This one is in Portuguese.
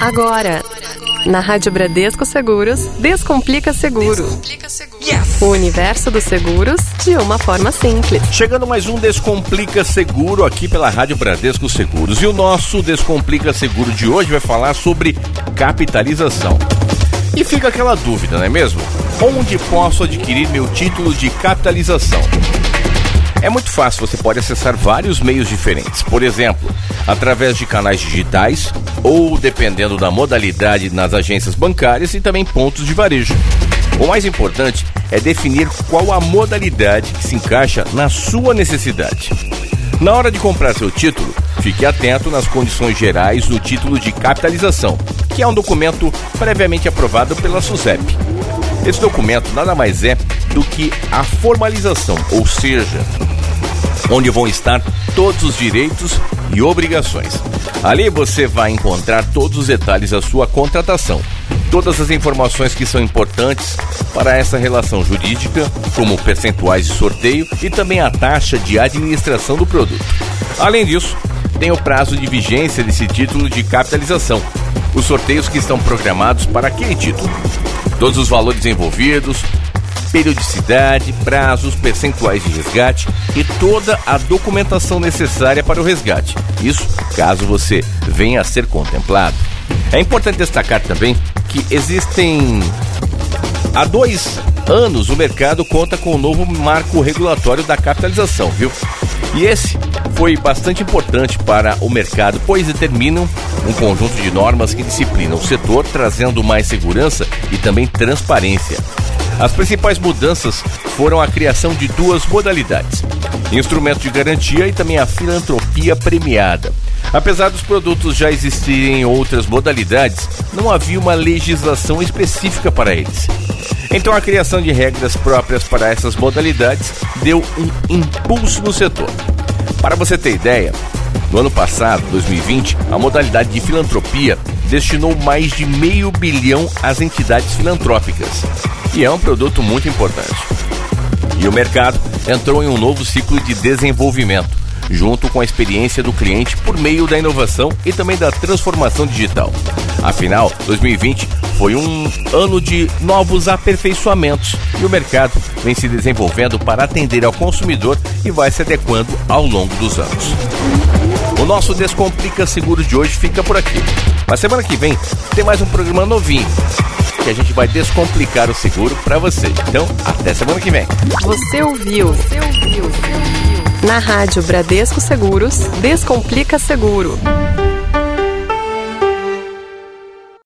Agora, na Rádio Bradesco Seguros, Descomplica Seguro. O universo dos seguros de uma forma simples. Chegando mais um Descomplica Seguro aqui pela Rádio Bradesco Seguros. E o nosso Descomplica Seguro de hoje vai falar sobre capitalização. E fica aquela dúvida, não é mesmo? Onde posso adquirir meu título de capitalização? É muito fácil, você pode acessar vários meios diferentes. Por exemplo, através de canais digitais ou, dependendo da modalidade, nas agências bancárias e também pontos de varejo. O mais importante é definir qual a modalidade que se encaixa na sua necessidade. Na hora de comprar seu título, fique atento nas condições gerais do título de capitalização, que é um documento previamente aprovado pela SUSEP. Esse documento nada mais é do que a formalização, ou seja, onde vão estar todos os direitos e obrigações. Ali você vai encontrar todos os detalhes da sua contratação, todas as informações que são importantes para essa relação jurídica, como percentuais de sorteio e também a taxa de administração do produto. Além disso, tem o prazo de vigência desse título de capitalização, os sorteios que estão programados para aquele título todos os valores envolvidos, periodicidade, prazos, percentuais de resgate e toda a documentação necessária para o resgate. Isso caso você venha a ser contemplado. É importante destacar também que existem. Há dois anos o mercado conta com o novo marco regulatório da capitalização, viu? E esse foi bastante importante para o mercado, pois determinam um conjunto de normas que disciplinam o setor, trazendo mais segurança e também transparência. As principais mudanças foram a criação de duas modalidades: instrumento de garantia e também a filantropia premiada. Apesar dos produtos já existirem em outras modalidades, não havia uma legislação específica para eles. Então a criação de regras próprias para essas modalidades deu um impulso no setor. Para você ter ideia, no ano passado, 2020, a modalidade de filantropia destinou mais de meio bilhão às entidades filantrópicas. E é um produto muito importante. E o mercado entrou em um novo ciclo de desenvolvimento, junto com a experiência do cliente por meio da inovação e também da transformação digital. Afinal, 2020 foi um ano de novos aperfeiçoamentos e o mercado vem se desenvolvendo para atender ao consumidor e vai se adequando ao longo dos anos. O nosso Descomplica Seguro de hoje fica por aqui. Na semana que vem tem mais um programa novinho que a gente vai descomplicar o seguro para você. Então, até semana que vem. Você ouviu? Você ouviu? Você ouviu? Na Rádio Bradesco Seguros, Descomplica Seguro.